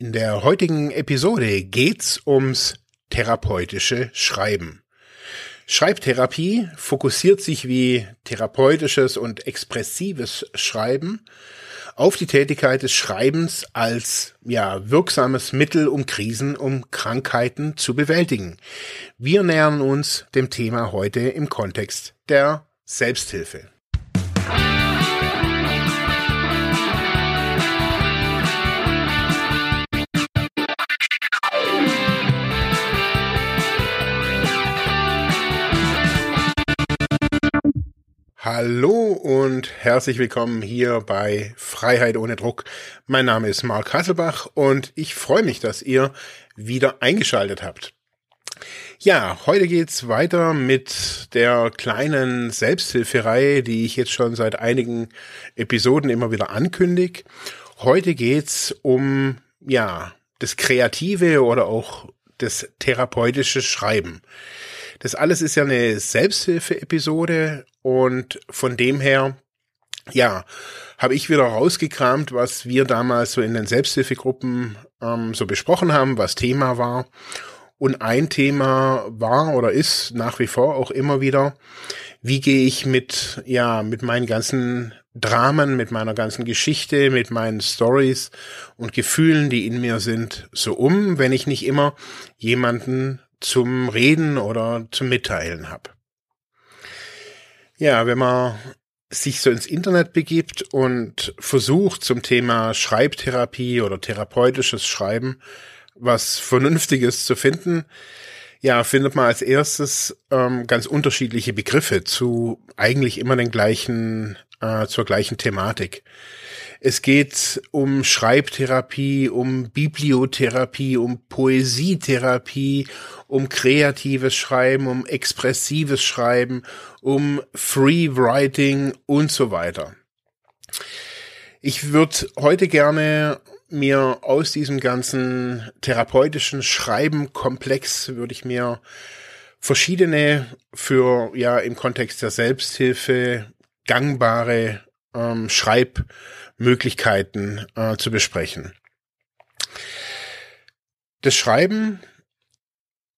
In der heutigen Episode geht's ums therapeutische Schreiben. Schreibtherapie fokussiert sich wie therapeutisches und expressives Schreiben auf die Tätigkeit des Schreibens als ja wirksames Mittel, um Krisen, um Krankheiten zu bewältigen. Wir nähern uns dem Thema heute im Kontext der Selbsthilfe. Hallo und herzlich willkommen hier bei Freiheit ohne Druck. Mein Name ist Mark Hasselbach und ich freue mich, dass ihr wieder eingeschaltet habt. Ja, heute geht's weiter mit der kleinen Selbsthilfereihe, die ich jetzt schon seit einigen Episoden immer wieder ankündige. Heute geht's um, ja, das kreative oder auch das therapeutische Schreiben. Das alles ist ja eine Selbsthilfe-Episode und von dem her, ja, habe ich wieder rausgekramt, was wir damals so in den Selbsthilfegruppen ähm, so besprochen haben, was Thema war. Und ein Thema war oder ist nach wie vor auch immer wieder, wie gehe ich mit, ja, mit meinen ganzen Dramen, mit meiner ganzen Geschichte, mit meinen Stories und Gefühlen, die in mir sind, so um, wenn ich nicht immer jemanden zum Reden oder zum Mitteilen habe. Ja, wenn man sich so ins Internet begibt und versucht zum Thema Schreibtherapie oder therapeutisches Schreiben was Vernünftiges zu finden, ja, findet man als erstes ähm, ganz unterschiedliche Begriffe zu eigentlich immer den gleichen, äh, zur gleichen Thematik. Es geht um Schreibtherapie, um Bibliotherapie, um Poesietherapie, um kreatives Schreiben, um expressives Schreiben, um Free Writing und so weiter. Ich würde heute gerne mir aus diesem ganzen therapeutischen Schreibenkomplex würde ich mir verschiedene für ja im Kontext der Selbsthilfe gangbare ähm, Schreibmöglichkeiten äh, zu besprechen. Das Schreiben,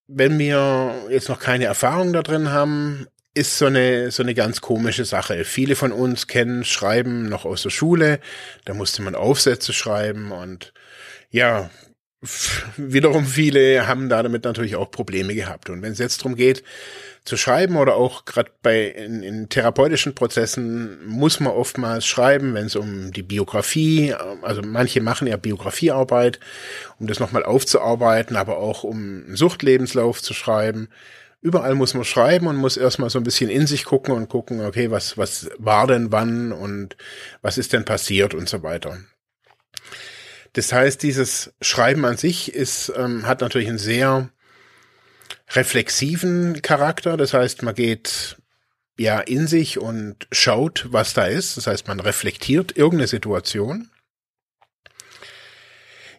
wenn wir jetzt noch keine Erfahrung da drin haben, ist so eine, so eine ganz komische Sache. Viele von uns kennen Schreiben noch aus der Schule. Da musste man Aufsätze schreiben und ja, wiederum viele haben da damit natürlich auch Probleme gehabt. Und wenn es jetzt darum geht, zu schreiben oder auch gerade bei in, in, therapeutischen Prozessen muss man oftmals schreiben, wenn es um die Biografie, also manche machen ja Biografiearbeit, um das nochmal aufzuarbeiten, aber auch um einen Suchtlebenslauf zu schreiben. Überall muss man schreiben und muss erstmal so ein bisschen in sich gucken und gucken, okay, was, was war denn wann und was ist denn passiert und so weiter. Das heißt, dieses Schreiben an sich ist, ähm, hat natürlich einen sehr reflexiven Charakter. Das heißt, man geht ja in sich und schaut, was da ist. Das heißt, man reflektiert irgendeine Situation.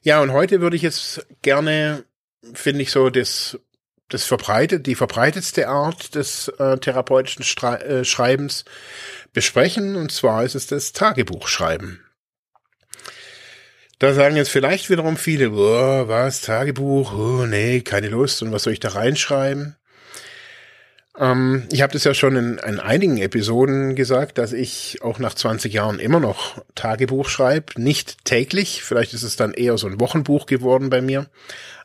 Ja, und heute würde ich jetzt gerne, finde ich so, das, das verbreitet, die verbreitetste Art des äh, therapeutischen Stre äh, Schreibens besprechen. Und zwar ist es das Tagebuchschreiben. Da sagen jetzt vielleicht wiederum viele, oh, was, Tagebuch, oh, nee, keine Lust und was soll ich da reinschreiben? Ähm, ich habe das ja schon in, in, einigen Episoden gesagt, dass ich auch nach 20 Jahren immer noch Tagebuch schreibe. Nicht täglich, vielleicht ist es dann eher so ein Wochenbuch geworden bei mir.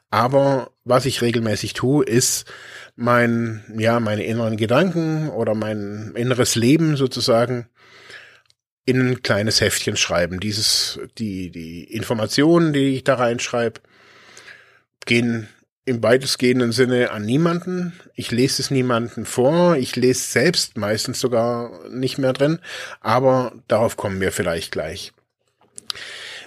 Aber was ich regelmäßig tue, ist mein, ja, meine inneren Gedanken oder mein inneres Leben sozusagen in ein kleines Heftchen schreiben. Dieses, die, die Informationen, die ich da reinschreibe, gehen im weitestgehenden Sinne an niemanden. Ich lese es niemanden vor. Ich lese selbst meistens sogar nicht mehr drin. Aber darauf kommen wir vielleicht gleich.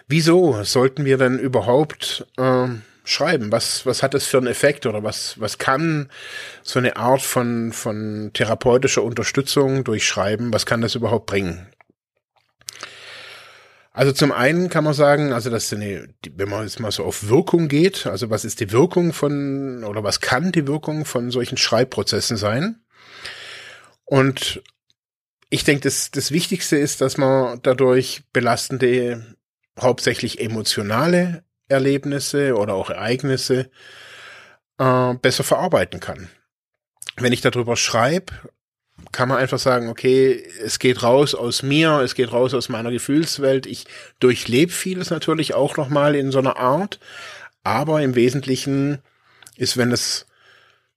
Wieso sollten wir denn überhaupt äh, schreiben? Was, was hat das für einen Effekt oder was, was kann so eine Art von, von therapeutischer Unterstützung durch Schreiben, was kann das überhaupt bringen? Also zum einen kann man sagen, also dass eine, wenn man jetzt mal so auf Wirkung geht, also was ist die Wirkung von oder was kann die Wirkung von solchen Schreibprozessen sein? Und ich denke, das, das Wichtigste ist, dass man dadurch belastende, hauptsächlich emotionale Erlebnisse oder auch Ereignisse äh, besser verarbeiten kann. Wenn ich darüber schreibe, kann man einfach sagen, okay, es geht raus aus mir, es geht raus aus meiner Gefühlswelt. Ich durchlebe vieles natürlich auch nochmal in so einer Art, aber im Wesentlichen ist, wenn es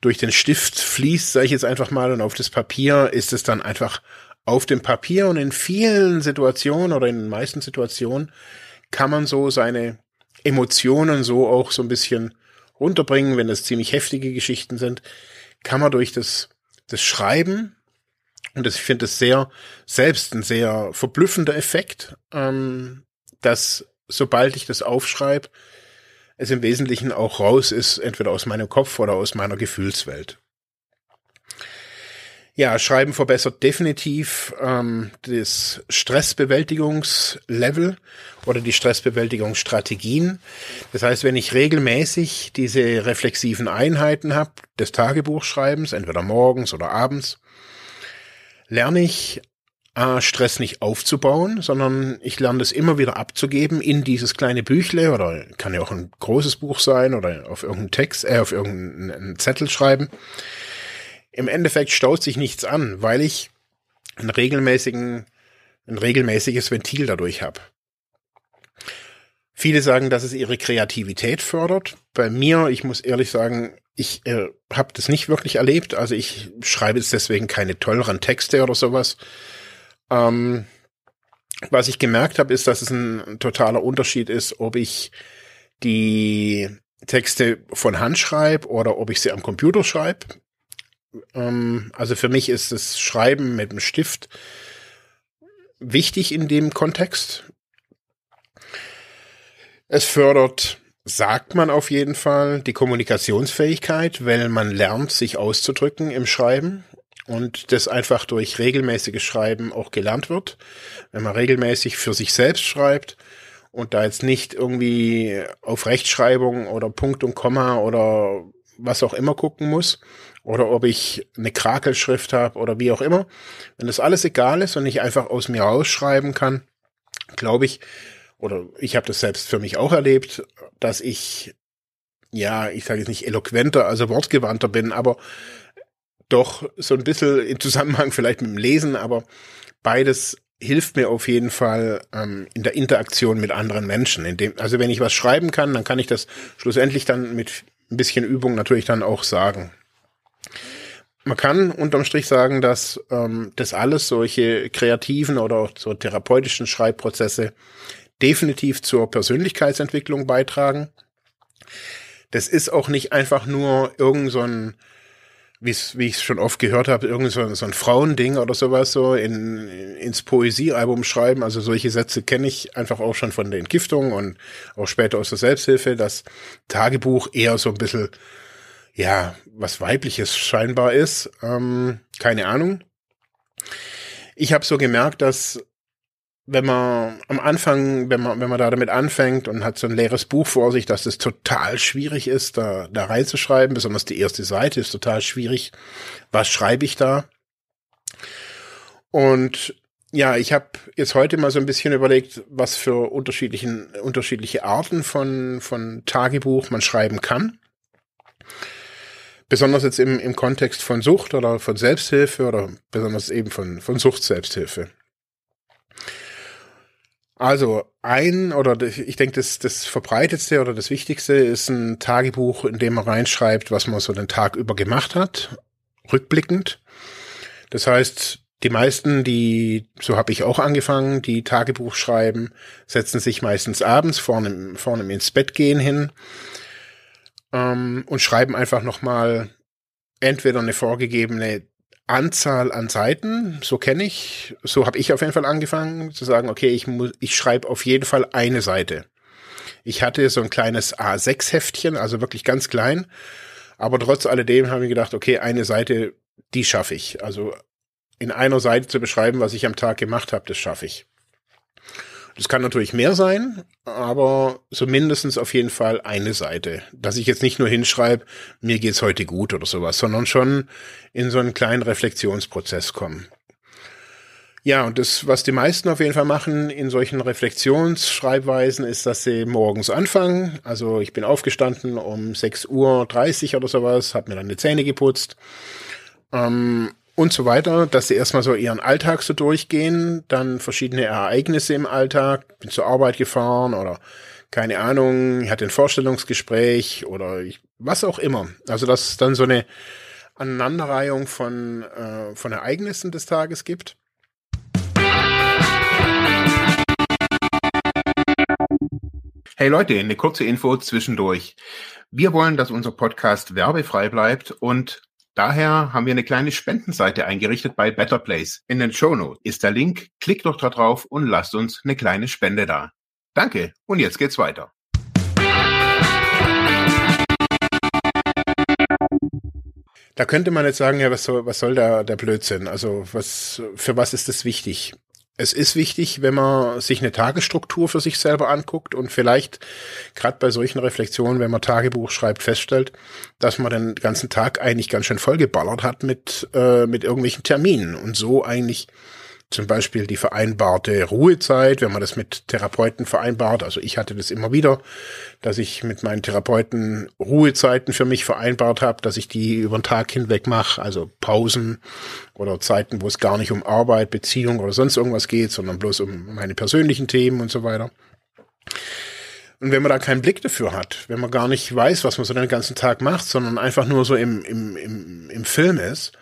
durch den Stift fließt, sage ich jetzt einfach mal, und auf das Papier, ist es dann einfach auf dem Papier. Und in vielen Situationen oder in den meisten Situationen kann man so seine Emotionen so auch so ein bisschen runterbringen, wenn es ziemlich heftige Geschichten sind, kann man durch das, das Schreiben, und das, ich finde es sehr, selbst ein sehr verblüffender Effekt, ähm, dass sobald ich das aufschreibe, es im Wesentlichen auch raus ist, entweder aus meinem Kopf oder aus meiner Gefühlswelt. Ja, Schreiben verbessert definitiv ähm, das Stressbewältigungslevel oder die Stressbewältigungsstrategien. Das heißt, wenn ich regelmäßig diese reflexiven Einheiten habe, des Tagebuchschreibens, entweder morgens oder abends, lerne ich äh, Stress nicht aufzubauen, sondern ich lerne das immer wieder abzugeben in dieses kleine Büchle oder kann ja auch ein großes Buch sein oder auf irgendeinen Text, äh, auf irgendeinen Zettel schreiben im Endeffekt staut sich nichts an, weil ich einen regelmäßigen, ein regelmäßiges Ventil dadurch habe. Viele sagen, dass es ihre Kreativität fördert. Bei mir, ich muss ehrlich sagen, ich äh, habe das nicht wirklich erlebt. Also ich schreibe jetzt deswegen keine tolleren Texte oder sowas. Ähm, was ich gemerkt habe, ist, dass es ein totaler Unterschied ist, ob ich die Texte von Hand schreibe oder ob ich sie am Computer schreibe. Ähm, also für mich ist das Schreiben mit dem Stift wichtig in dem Kontext. Es fördert, sagt man auf jeden Fall, die Kommunikationsfähigkeit, weil man lernt, sich auszudrücken im Schreiben und das einfach durch regelmäßiges Schreiben auch gelernt wird. Wenn man regelmäßig für sich selbst schreibt und da jetzt nicht irgendwie auf Rechtschreibung oder Punkt und Komma oder was auch immer gucken muss, oder ob ich eine Krakelschrift habe oder wie auch immer. Wenn das alles egal ist und ich einfach aus mir rausschreiben kann, glaube ich, oder ich habe das selbst für mich auch erlebt, dass ich, ja, ich sage jetzt nicht eloquenter, also wortgewandter bin, aber doch so ein bisschen im Zusammenhang vielleicht mit dem Lesen, aber beides hilft mir auf jeden Fall ähm, in der Interaktion mit anderen Menschen. In dem, also wenn ich was schreiben kann, dann kann ich das schlussendlich dann mit ein bisschen Übung natürlich dann auch sagen. Man kann unterm Strich sagen, dass ähm, das alles solche kreativen oder auch so therapeutischen Schreibprozesse definitiv zur Persönlichkeitsentwicklung beitragen. Das ist auch nicht einfach nur irgend so ein, wie ich es schon oft gehört habe, irgend so, so ein Frauending oder sowas so in, ins Poesiealbum schreiben. Also solche Sätze kenne ich einfach auch schon von der Entgiftung und auch später aus der Selbsthilfe, dass Tagebuch eher so ein bisschen ja, was weibliches scheinbar ist. Ähm, keine Ahnung. Ich habe so gemerkt, dass wenn man am Anfang, wenn man, wenn man da damit anfängt und hat so ein leeres Buch vor sich, dass es total schwierig ist, da, da reinzuschreiben, besonders die erste Seite ist total schwierig. Was schreibe ich da? Und ja, ich habe jetzt heute mal so ein bisschen überlegt, was für unterschiedlichen, unterschiedliche Arten von, von Tagebuch man schreiben kann. Besonders jetzt im, im Kontext von Sucht oder von Selbsthilfe oder besonders eben von, von Sucht-Selbsthilfe. Also ein oder ich denke, das, das verbreitetste oder das Wichtigste ist ein Tagebuch, in dem man reinschreibt, was man so den Tag über gemacht hat, rückblickend. Das heißt, die meisten, die, so habe ich auch angefangen, die Tagebuch schreiben, setzen sich meistens abends vorne, vorne ins Bett gehen hin ähm, und schreiben einfach nochmal entweder eine vorgegebene Anzahl an Seiten, so kenne ich, so habe ich auf jeden Fall angefangen zu sagen, okay, ich muss, ich schreibe auf jeden Fall eine Seite. Ich hatte so ein kleines A6-Heftchen, also wirklich ganz klein, aber trotz alledem habe ich gedacht, okay, eine Seite, die schaffe ich. Also in einer Seite zu beschreiben, was ich am Tag gemacht habe, das schaffe ich. Das kann natürlich mehr sein, aber so mindestens auf jeden Fall eine Seite. Dass ich jetzt nicht nur hinschreibe, mir geht's heute gut oder sowas, sondern schon in so einen kleinen Reflexionsprozess kommen. Ja, und das, was die meisten auf jeden Fall machen in solchen Reflexionsschreibweisen, ist, dass sie morgens anfangen. Also ich bin aufgestanden um 6.30 Uhr oder sowas, habe mir dann die Zähne geputzt ähm, und so weiter, dass sie erstmal so ihren Alltag so durchgehen, dann verschiedene Ereignisse im Alltag, bin zur Arbeit gefahren oder keine Ahnung, ich hatte ein Vorstellungsgespräch oder ich, was auch immer. Also dass es dann so eine Aneinanderreihung von, äh, von Ereignissen des Tages gibt. Hey Leute, eine kurze Info zwischendurch. Wir wollen, dass unser Podcast werbefrei bleibt und daher haben wir eine kleine Spendenseite eingerichtet bei Better Place. In den Show Notes ist der Link. Klickt doch da drauf und lasst uns eine kleine Spende da. Danke und jetzt geht's weiter. Da könnte man jetzt sagen, ja, was soll, was soll da der Blödsinn? Also was, für was ist das wichtig? Es ist wichtig, wenn man sich eine Tagesstruktur für sich selber anguckt und vielleicht gerade bei solchen Reflexionen, wenn man Tagebuch schreibt, feststellt, dass man den ganzen Tag eigentlich ganz schön vollgeballert hat mit, äh, mit irgendwelchen Terminen. Und so eigentlich zum Beispiel die vereinbarte Ruhezeit, wenn man das mit Therapeuten vereinbart. Also ich hatte das immer wieder, dass ich mit meinen Therapeuten Ruhezeiten für mich vereinbart habe, dass ich die über den Tag hinweg mache, also Pausen oder Zeiten, wo es gar nicht um Arbeit, Beziehung oder sonst irgendwas geht, sondern bloß um meine persönlichen Themen und so weiter. Und wenn man da keinen Blick dafür hat, wenn man gar nicht weiß, was man so den ganzen Tag macht, sondern einfach nur so im, im, im, im Film ist,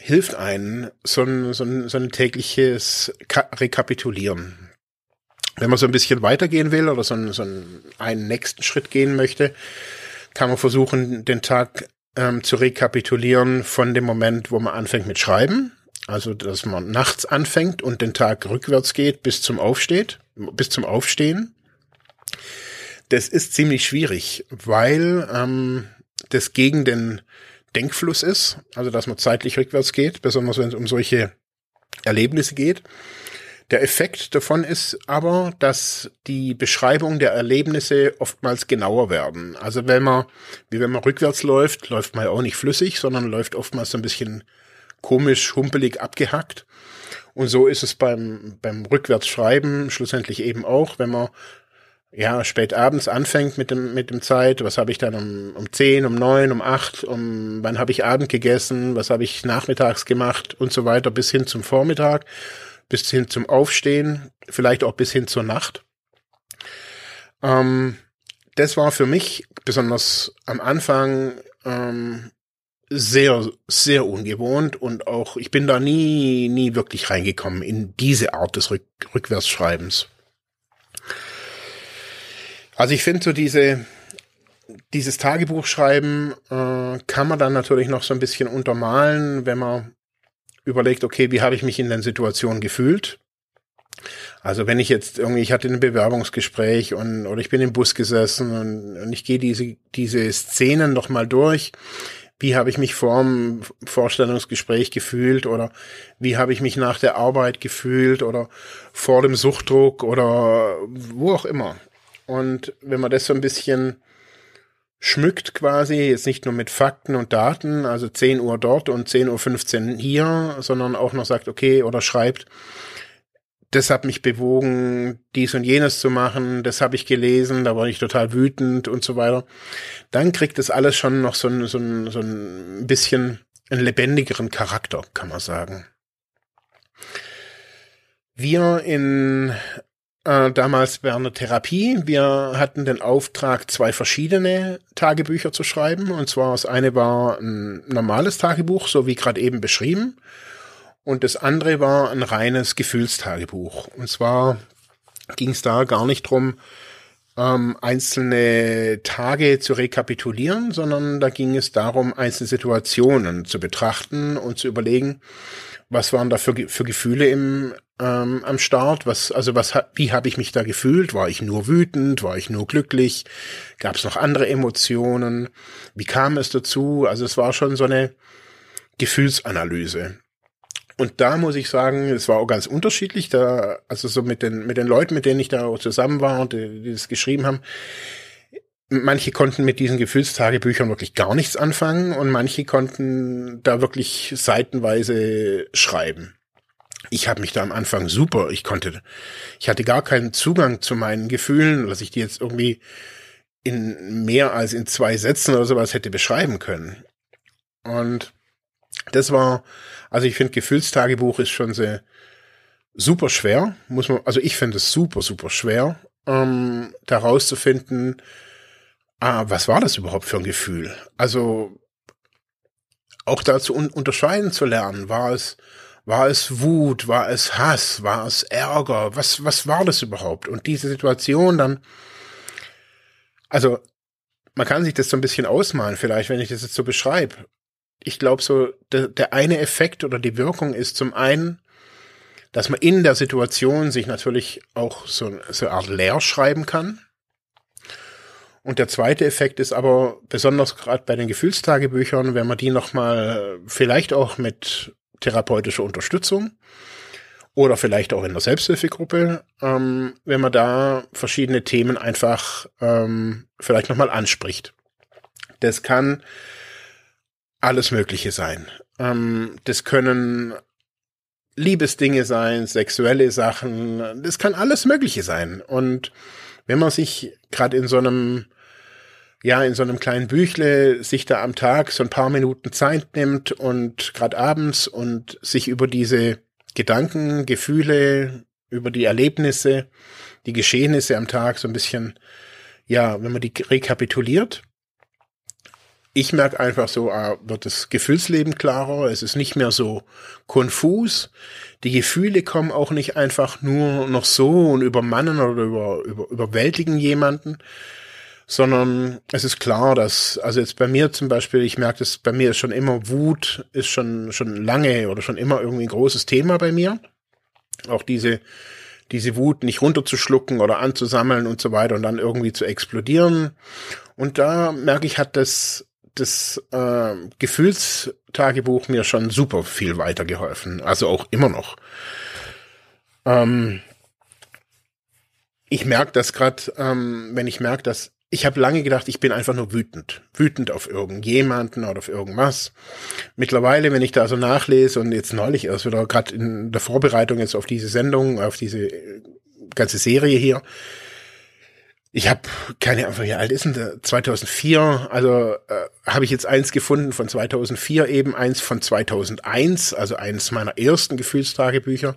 hilft einen so ein, so ein, so ein tägliches Ka Rekapitulieren. Wenn man so ein bisschen weitergehen will oder so, ein, so einen, nächsten Schritt gehen möchte, kann man versuchen, den Tag ähm, zu rekapitulieren von dem Moment, wo man anfängt mit Schreiben. Also, dass man nachts anfängt und den Tag rückwärts geht bis zum Aufsteht, bis zum Aufstehen. Das ist ziemlich schwierig, weil ähm, das gegen den Denkfluss ist, also dass man zeitlich rückwärts geht, besonders wenn es um solche Erlebnisse geht. Der Effekt davon ist aber, dass die Beschreibung der Erlebnisse oftmals genauer werden. Also wenn man, wie wenn man rückwärts läuft, läuft man ja auch nicht flüssig, sondern läuft oftmals so ein bisschen komisch, humpelig abgehackt. Und so ist es beim, beim Rückwärtsschreiben schlussendlich eben auch, wenn man ja, spät abends anfängt mit dem, mit dem Zeit, was habe ich dann um, um 10, um 9, um 8, um wann habe ich Abend gegessen, was habe ich nachmittags gemacht und so weiter, bis hin zum Vormittag, bis hin zum Aufstehen, vielleicht auch bis hin zur Nacht. Ähm, das war für mich besonders am Anfang ähm, sehr, sehr ungewohnt und auch, ich bin da nie, nie wirklich reingekommen in diese Art des Rück Rückwärtsschreibens. Also ich finde so diese, dieses Tagebuchschreiben äh, kann man dann natürlich noch so ein bisschen untermalen, wenn man überlegt, okay, wie habe ich mich in den Situationen gefühlt? Also wenn ich jetzt irgendwie, ich hatte ein Bewerbungsgespräch und oder ich bin im Bus gesessen und, und ich gehe diese diese Szenen noch mal durch. Wie habe ich mich vor dem Vorstellungsgespräch gefühlt oder wie habe ich mich nach der Arbeit gefühlt oder vor dem Suchtdruck oder wo auch immer. Und wenn man das so ein bisschen schmückt quasi, jetzt nicht nur mit Fakten und Daten, also 10 Uhr dort und 10.15 Uhr hier, sondern auch noch sagt, okay, oder schreibt, das hat mich bewogen, dies und jenes zu machen, das habe ich gelesen, da war ich total wütend und so weiter. Dann kriegt das alles schon noch so ein, so ein, so ein bisschen einen lebendigeren Charakter, kann man sagen. Wir in äh, damals während der Therapie. Wir hatten den Auftrag, zwei verschiedene Tagebücher zu schreiben. Und zwar das eine war ein normales Tagebuch, so wie gerade eben beschrieben. Und das andere war ein reines Gefühlstagebuch. Und zwar ging es da gar nicht drum, ähm, einzelne Tage zu rekapitulieren, sondern da ging es darum, einzelne Situationen zu betrachten und zu überlegen, was waren da für, für Gefühle im, ähm, am Start? Was, also was, wie habe ich mich da gefühlt? War ich nur wütend? War ich nur glücklich? Gab es noch andere Emotionen? Wie kam es dazu? Also es war schon so eine Gefühlsanalyse. Und da muss ich sagen, es war auch ganz unterschiedlich. Da, also so mit den mit den Leuten, mit denen ich da auch zusammen war und die, die das geschrieben haben, manche konnten mit diesen Gefühlstagebüchern wirklich gar nichts anfangen und manche konnten da wirklich seitenweise schreiben. Ich habe mich da am Anfang super, ich konnte, ich hatte gar keinen Zugang zu meinen Gefühlen, dass ich die jetzt irgendwie in mehr als in zwei Sätzen oder sowas hätte beschreiben können. Und das war, also ich finde, Gefühlstagebuch ist schon sehr super schwer, muss man, also ich finde es super, super schwer, ähm, da rauszufinden, ah, was war das überhaupt für ein Gefühl? Also auch dazu un unterscheiden zu lernen, war es, war es Wut, war es Hass, war es Ärger, was, was war das überhaupt? Und diese Situation dann, also man kann sich das so ein bisschen ausmalen, vielleicht, wenn ich das jetzt so beschreibe. Ich glaube so, der, der eine Effekt oder die Wirkung ist zum einen, dass man in der Situation sich natürlich auch so, so eine Art leer schreiben kann. Und der zweite Effekt ist aber besonders gerade bei den Gefühlstagebüchern, wenn man die nochmal vielleicht auch mit therapeutischer Unterstützung oder vielleicht auch in der Selbsthilfegruppe, ähm, wenn man da verschiedene Themen einfach ähm, vielleicht nochmal anspricht. Das kann alles Mögliche sein. Ähm, das können Liebesdinge sein, sexuelle Sachen, das kann alles Mögliche sein. Und wenn man sich gerade in so einem ja, in so einem kleinen Büchle sich da am Tag so ein paar Minuten Zeit nimmt und gerade abends und sich über diese Gedanken, Gefühle, über die Erlebnisse, die Geschehnisse am Tag so ein bisschen, ja, wenn man die rekapituliert, ich merke einfach so, ah, wird das Gefühlsleben klarer, es ist nicht mehr so konfus. Die Gefühle kommen auch nicht einfach nur noch so und übermannen oder über, über, überwältigen jemanden, sondern es ist klar, dass, also jetzt bei mir zum Beispiel, ich merke das, bei mir ist schon immer Wut, ist schon, schon lange oder schon immer irgendwie ein großes Thema bei mir. Auch diese, diese Wut nicht runterzuschlucken oder anzusammeln und so weiter und dann irgendwie zu explodieren. Und da merke ich, hat das das äh, Gefühlstagebuch mir schon super viel weitergeholfen. Also auch immer noch. Ähm, ich merke das gerade, ähm, wenn ich merke, dass ich habe lange gedacht, ich bin einfach nur wütend. Wütend auf irgendjemanden oder auf irgendwas. Mittlerweile, wenn ich da so nachlese und jetzt neulich erst wieder gerade in der Vorbereitung jetzt auf diese Sendung, auf diese ganze Serie hier, ich habe keine Ahnung, wie alt ist denn der? 2004, also äh, habe ich jetzt eins gefunden von 2004, eben eins von 2001, also eines meiner ersten Gefühlstagebücher.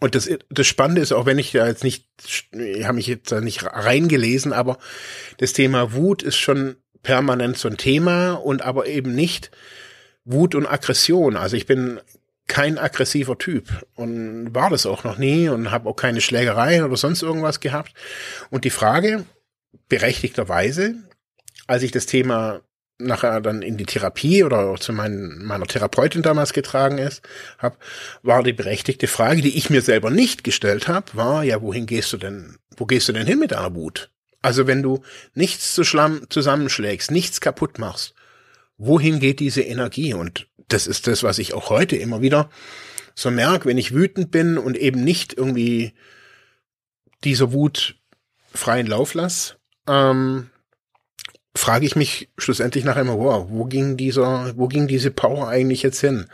Und das, das Spannende ist, auch wenn ich da jetzt nicht, ich habe mich jetzt da nicht reingelesen, aber das Thema Wut ist schon permanent so ein Thema und aber eben nicht Wut und Aggression. Also ich bin kein aggressiver Typ und war das auch noch nie und habe auch keine Schlägereien oder sonst irgendwas gehabt. Und die Frage, berechtigterweise, als ich das Thema nachher dann in die Therapie oder zu meinen, meiner Therapeutin damals getragen ist, hab, war die berechtigte Frage, die ich mir selber nicht gestellt habe, war ja, wohin gehst du denn, wo gehst du denn hin mit deiner Wut? Also wenn du nichts zu Schlamm zusammenschlägst, nichts kaputt machst, wohin geht diese Energie? Und das ist das, was ich auch heute immer wieder so merke, wenn ich wütend bin und eben nicht irgendwie dieser Wut freien Lauf lasse, ähm, frage ich mich schlussendlich nachher immer, wow, wo ging dieser, wo ging diese Power eigentlich jetzt hin?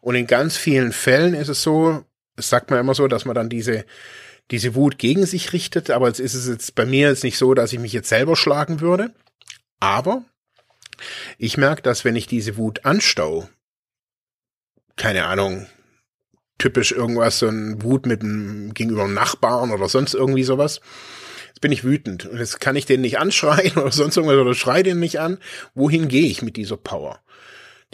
Und in ganz vielen Fällen ist es so, es sagt man immer so, dass man dann diese, diese Wut gegen sich richtet, aber jetzt ist es jetzt bei mir jetzt nicht so, dass ich mich jetzt selber schlagen würde. Aber ich merke, dass wenn ich diese Wut anstau, keine Ahnung, typisch irgendwas, so ein Wut mit einem gegenüber einem Nachbarn oder sonst irgendwie sowas. Bin ich wütend und jetzt kann ich den nicht anschreien oder sonst irgendwas oder schrei den nicht an. Wohin gehe ich mit dieser Power?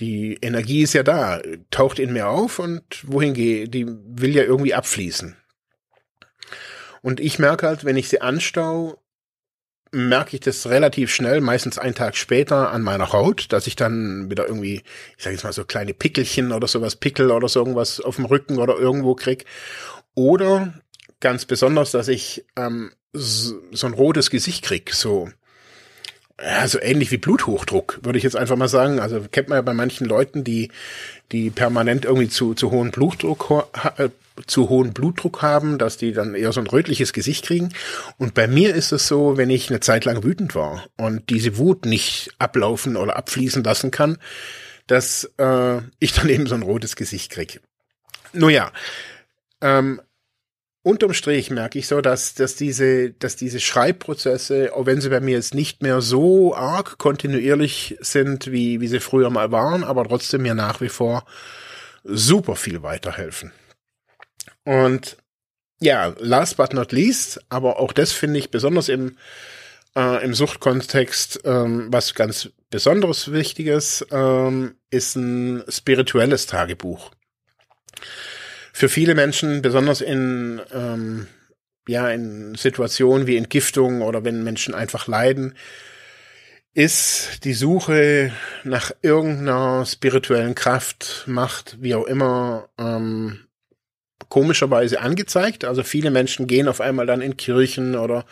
Die Energie ist ja da, taucht in mir auf und wohin gehe, die will ja irgendwie abfließen. Und ich merke halt, wenn ich sie anstau, merke ich das relativ schnell, meistens einen Tag später an meiner Haut, dass ich dann wieder irgendwie, ich sage jetzt mal so kleine Pickelchen oder sowas, Pickel oder so irgendwas auf dem Rücken oder irgendwo krieg. Oder ganz besonders, dass ich ähm, so, ein rotes Gesicht krieg, so ja, so ähnlich wie Bluthochdruck, würde ich jetzt einfach mal sagen. Also kennt man ja bei manchen Leuten, die, die permanent irgendwie zu, zu hohen Blutdruck, äh, zu hohen Blutdruck haben, dass die dann eher so ein rötliches Gesicht kriegen. Und bei mir ist es so, wenn ich eine Zeit lang wütend war und diese Wut nicht ablaufen oder abfließen lassen kann, dass äh, ich dann eben so ein rotes Gesicht kriege. Nun ja, ähm, unterm Strich merke ich so, dass, dass diese, dass diese Schreibprozesse, auch wenn sie bei mir jetzt nicht mehr so arg kontinuierlich sind, wie, wie sie früher mal waren, aber trotzdem mir nach wie vor super viel weiterhelfen. Und ja, last but not least, aber auch das finde ich besonders im, äh, im Suchtkontext ähm, was ganz besonderes Wichtiges, ähm, ist ein spirituelles Tagebuch. Für viele Menschen, besonders in, ähm, ja, in Situationen wie Entgiftung oder wenn Menschen einfach leiden, ist die Suche nach irgendeiner spirituellen Kraft, Macht, wie auch immer, ähm, komischerweise angezeigt. Also viele Menschen gehen auf einmal dann in Kirchen oder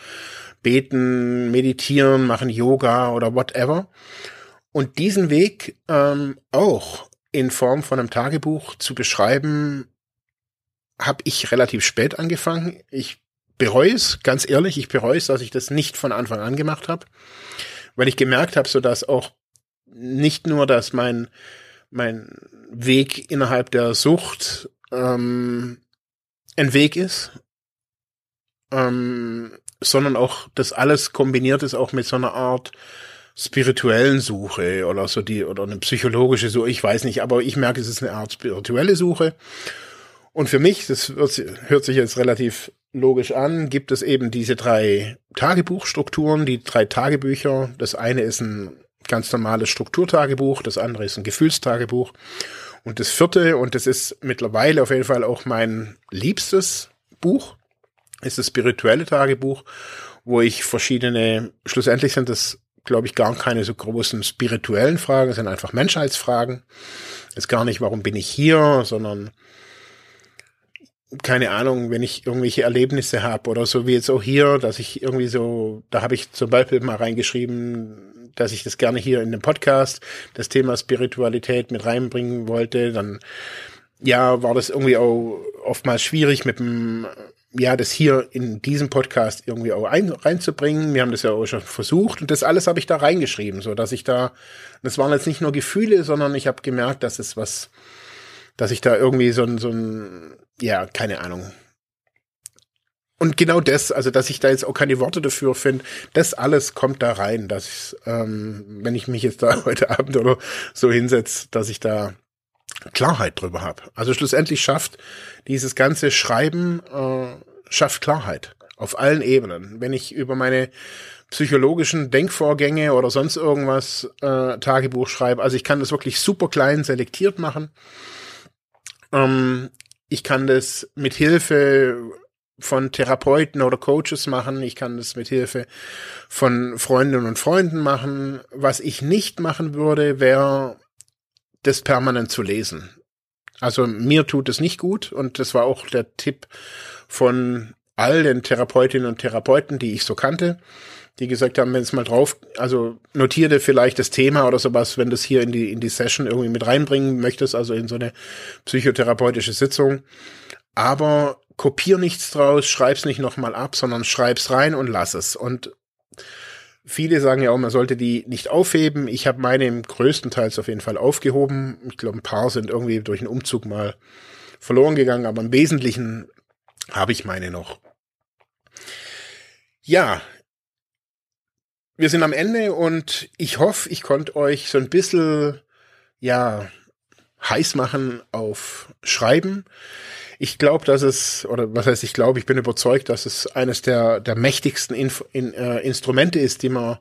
beten, meditieren, machen Yoga oder whatever. Und diesen Weg ähm, auch in Form von einem Tagebuch zu beschreiben, habe ich relativ spät angefangen. Ich bereue es, ganz ehrlich, ich bereue es, dass ich das nicht von Anfang an gemacht habe, weil ich gemerkt habe, so dass auch nicht nur, dass mein mein Weg innerhalb der Sucht ähm, ein Weg ist, ähm, sondern auch das alles kombiniert ist auch mit so einer Art spirituellen Suche oder so die oder eine psychologische Suche, ich weiß nicht, aber ich merke, es ist eine Art spirituelle Suche. Und für mich, das hört sich jetzt relativ logisch an, gibt es eben diese drei Tagebuchstrukturen, die drei Tagebücher. Das eine ist ein ganz normales Strukturtagebuch, das andere ist ein Gefühlstagebuch und das vierte, und das ist mittlerweile auf jeden Fall auch mein liebstes Buch, ist das spirituelle Tagebuch, wo ich verschiedene, schlussendlich sind das, glaube ich, gar keine so großen spirituellen Fragen, es sind einfach Menschheitsfragen. Ist gar nicht, warum bin ich hier, sondern keine Ahnung, wenn ich irgendwelche Erlebnisse habe oder so wie jetzt auch hier, dass ich irgendwie so, da habe ich zum Beispiel mal reingeschrieben, dass ich das gerne hier in dem Podcast, das Thema Spiritualität mit reinbringen wollte, dann ja, war das irgendwie auch oftmals schwierig mit dem, ja, das hier in diesem Podcast irgendwie auch ein, reinzubringen. Wir haben das ja auch schon versucht und das alles habe ich da reingeschrieben, so dass ich da, das waren jetzt nicht nur Gefühle, sondern ich habe gemerkt, dass es was, dass ich da irgendwie so ein, so ein, ja, keine Ahnung, und genau das, also dass ich da jetzt auch keine Worte dafür finde, das alles kommt da rein, dass ähm, wenn ich mich jetzt da heute Abend oder so hinsetze, dass ich da Klarheit drüber habe. Also schlussendlich schafft dieses ganze Schreiben äh, schafft Klarheit auf allen Ebenen. Wenn ich über meine psychologischen Denkvorgänge oder sonst irgendwas äh, Tagebuch schreibe, also ich kann das wirklich super klein selektiert machen. Ähm, ich kann das mit Hilfe von Therapeuten oder Coaches machen. Ich kann das mit Hilfe von Freundinnen und Freunden machen. Was ich nicht machen würde, wäre das permanent zu lesen. Also mir tut es nicht gut und das war auch der Tipp von all den Therapeutinnen und Therapeuten, die ich so kannte, die gesagt haben, wenn es mal drauf, also notierte vielleicht das Thema oder sowas, wenn du es hier in die in die Session irgendwie mit reinbringen möchtest, also in so eine psychotherapeutische Sitzung. Aber kopier nichts draus, schreib's nicht nochmal ab, sondern schreib's rein und lass es. Und viele sagen ja auch, man sollte die nicht aufheben. Ich habe meine im größten Teils auf jeden Fall aufgehoben. Ich glaube, ein paar sind irgendwie durch einen Umzug mal verloren gegangen, aber im Wesentlichen habe ich meine noch. Ja, wir sind am Ende und ich hoffe, ich konnte euch so ein bisschen, ja, heiß machen auf Schreiben. Ich glaube, dass es, oder was heißt ich glaube, ich bin überzeugt, dass es eines der, der mächtigsten Inf in, äh, Instrumente ist, die man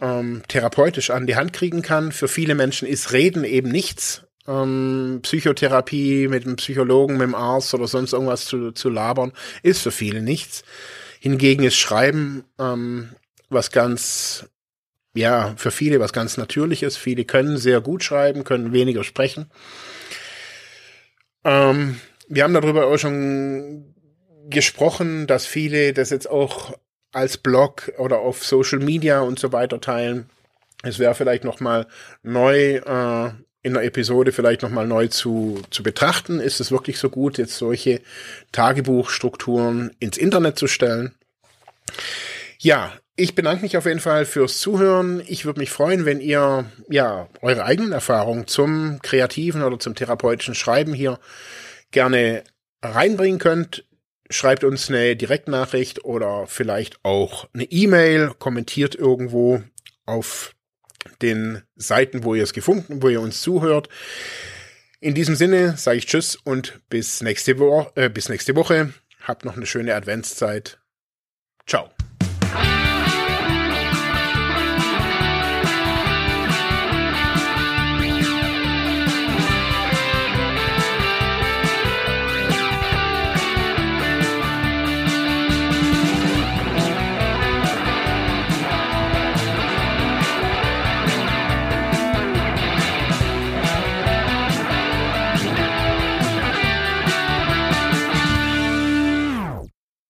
ähm, therapeutisch an die Hand kriegen kann. Für viele Menschen ist Reden eben nichts. Ähm, Psychotherapie mit einem Psychologen, mit dem Arzt oder sonst irgendwas zu, zu labern, ist für viele nichts. Hingegen ist Schreiben ähm, was ganz, ja, für viele was ganz Natürliches. Viele können sehr gut schreiben, können weniger sprechen. Ähm, wir haben darüber auch schon gesprochen, dass viele das jetzt auch als Blog oder auf Social Media und so weiter teilen. Es wäre vielleicht noch mal neu äh, in der Episode vielleicht noch mal neu zu zu betrachten. Ist es wirklich so gut, jetzt solche Tagebuchstrukturen ins Internet zu stellen? Ja, ich bedanke mich auf jeden Fall fürs Zuhören. Ich würde mich freuen, wenn ihr ja eure eigenen Erfahrungen zum kreativen oder zum therapeutischen Schreiben hier gerne reinbringen könnt. Schreibt uns eine Direktnachricht oder vielleicht auch eine E-Mail, kommentiert irgendwo auf den Seiten, wo ihr es gefunden, wo ihr uns zuhört. In diesem Sinne sage ich Tschüss und bis nächste, Wo äh, bis nächste Woche. Habt noch eine schöne Adventszeit. Ciao.